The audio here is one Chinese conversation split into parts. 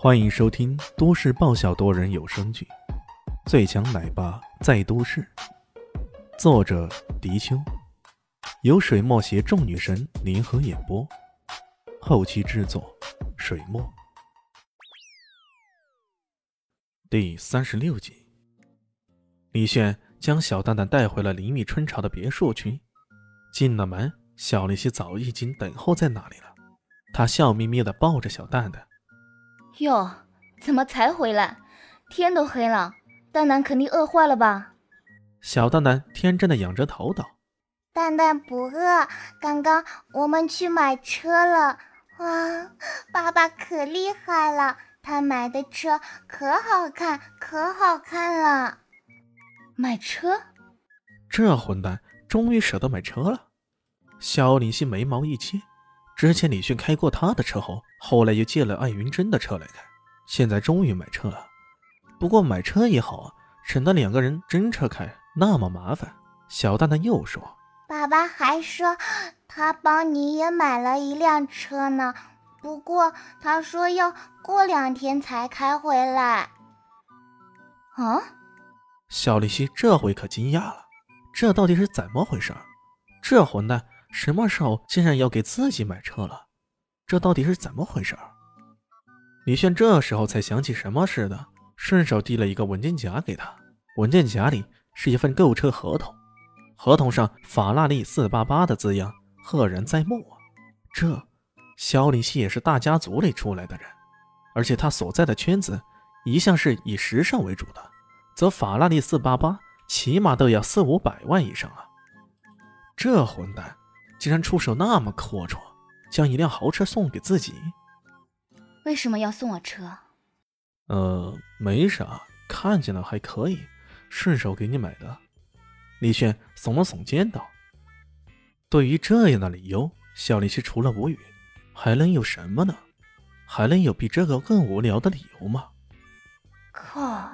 欢迎收听都市爆笑多人有声剧《最强奶爸在都市》，作者：迪秋，由水墨携众女神联合演播，后期制作：水墨。第三十六集，李炫将小蛋蛋带回了林密春潮的别墅区。进了门，小丽西早已经等候在那里了。她笑眯眯的抱着小蛋蛋。哟，怎么才回来？天都黑了，蛋蛋肯定饿坏了吧？小蛋蛋天真的仰着头道：“蛋蛋不饿，刚刚我们去买车了。哇，爸爸可厉害了，他买的车可好看，可好看了。买车？这混蛋终于舍得买车了。”肖林熙眉毛一牵。之前李迅开过他的车后，后来又借了艾云珍的车来开，现在终于买车了。不过买车也好啊，省得两个人争车开那么麻烦。小蛋蛋又说：“爸爸还说他帮你也买了一辆车呢，不过他说要过两天才开回来。”啊！小丽西这回可惊讶了，这到底是怎么回事？这混蛋！什么时候竟然要给自己买车了？这到底是怎么回事？李炫这时候才想起什么似的，顺手递了一个文件夹给他。文件夹里是一份购车合同，合同上“法拉利四八八”的字样赫然在目啊。这肖林熙也是大家族里出来的人，而且他所在的圈子一向是以时尚为主的，则法拉利四八八起码都要四五百万以上啊！这混蛋！竟然出手那么阔绰，将一辆豪车送给自己。为什么要送我车？呃，没啥，看见了还可以，顺手给你买的。李炫耸了耸肩道：“对于这样的理由，小李是除了无语，还能有什么呢？还能有比这个更无聊的理由吗？”靠，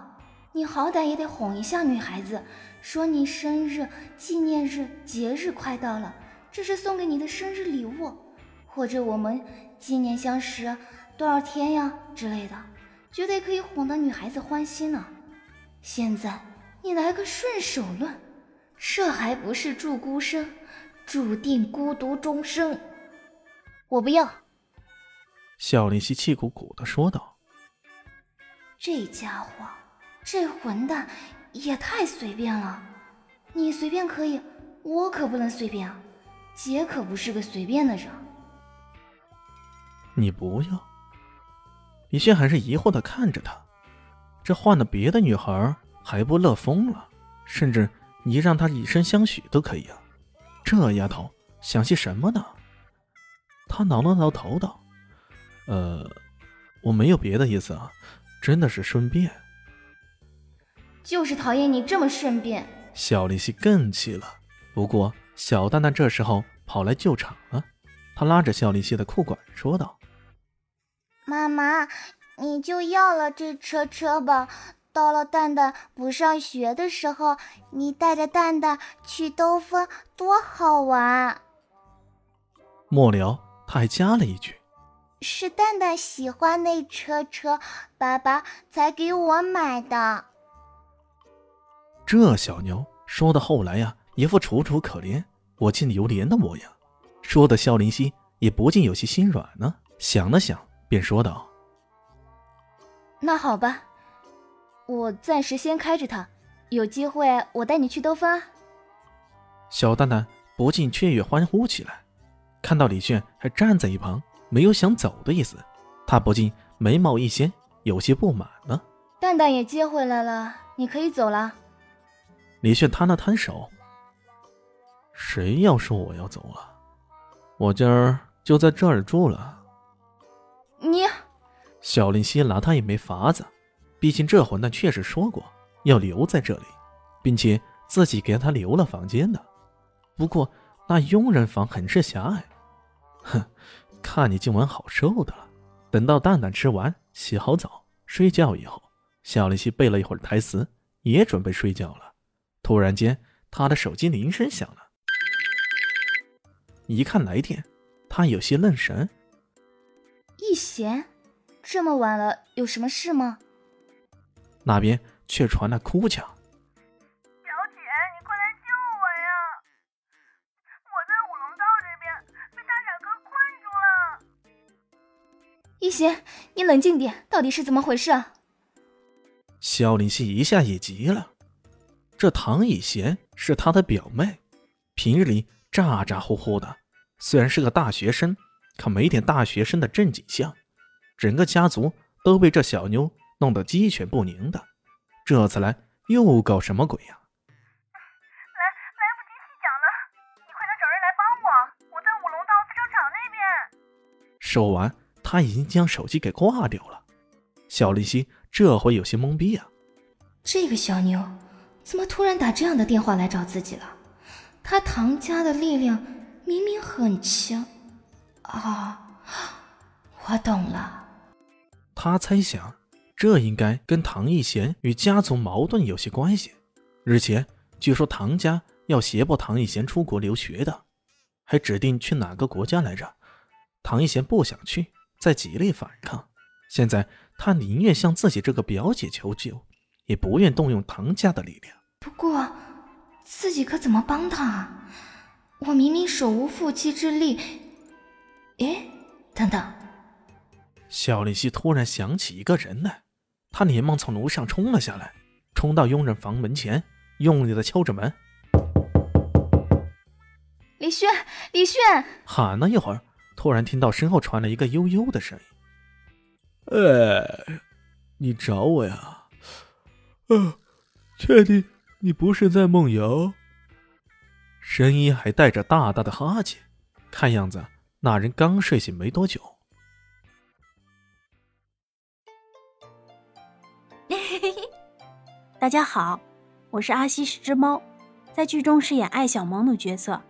你好歹也得哄一下女孩子，说你生日、纪念日、节日快到了。这是送给你的生日礼物，或者我们纪念相识多少天呀之类的，绝对可以哄得女孩子欢心呢。现在你来个顺手论，这还不是祝孤生，注定孤独终生。我不要。小林夕气鼓鼓的说道：“这家伙，这混蛋也太随便了。你随便可以，我可不能随便啊。”姐可不是个随便的人。你不要。李轩还是疑惑的看着他，这换了别的女孩还不乐疯了，甚至你让她以身相许都可以啊。这丫头想些什么呢？他挠了挠头道：“呃，我没有别的意思啊，真的是顺便。”就是讨厌你这么顺便。小丽西更气了，不过。小蛋蛋这时候跑来救场了，他拉着肖丽西的裤管说道：“妈妈，你就要了这车车吧。到了蛋蛋不上学的时候，你带着蛋蛋去兜风，多好玩。”末了，他还加了一句：“是蛋蛋喜欢那车车，爸爸才给我买的。”这小妞说到后来呀。一副楚楚可怜、我敬犹怜的模样，说的萧林熙也不禁有些心软呢。想了想，便说道：“那好吧，我暂时先开着它，有机会我带你去兜风。”小蛋蛋不禁雀跃欢呼起来，看到李炫还站在一旁，没有想走的意思，他不禁眉毛一掀，有些不满呢。蛋蛋也接回来了，你可以走了。李炫摊了摊手。谁要说我要走了，我今儿就在这儿住了。你，小林夕拿他也没法子，毕竟这混蛋确实说过要留在这里，并且自己给他留了房间的。不过那佣人房很是狭隘。哼，看你今晚好受的了。等到蛋蛋吃完、洗好澡、睡觉以后，小林夕背了一会儿台词，也准备睡觉了。突然间，他的手机铃声响了。一看来电，他有些愣神。易贤，这么晚了，有什么事吗？那边却传来哭腔：“小姐，你快来救我呀！我在五龙道这边被大傻哥困住了。”一贤，你冷静点，到底是怎么回事啊？萧林希一下也急了，这唐以贤是他的表妹，平日里咋咋呼呼的，虽然是个大学生，可没点大学生的正经相，整个家族都被这小妞。弄得鸡犬不宁的，这次来又搞什么鬼呀？来来不及细讲了，你快点找人来帮我，我在五龙道飞车场那边。说完，他已经将手机给挂掉了。小丽西这回有些懵逼啊，这个小妞怎么突然打这样的电话来找自己了？她唐家的力量明明很强啊！我懂了，他猜想。这应该跟唐一贤与家族矛盾有些关系。日前，据说唐家要胁迫唐一贤出国留学的，还指定去哪个国家来着？唐一贤不想去，在极力反抗。现在他宁愿向自己这个表姐求救，也不愿动用唐家的力量。不过，自己可怎么帮他？我明明手无缚鸡之力。哎，等等！肖丽西突然想起一个人来。他连忙从楼上冲了下来，冲到佣人房门前，用力的敲着门。李轩，李轩！喊了一会儿，突然听到身后传来一个悠悠的声音：“哎，你找我呀？啊，确定你不是在梦游？”声音还带着大大的哈欠，看样子那人刚睡醒没多久。大家好，我是阿西，是只猫，在剧中饰演艾小萌的角色。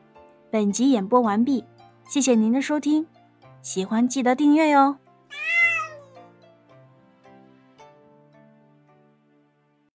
本集演播完毕，谢谢您的收听，喜欢记得订阅哟。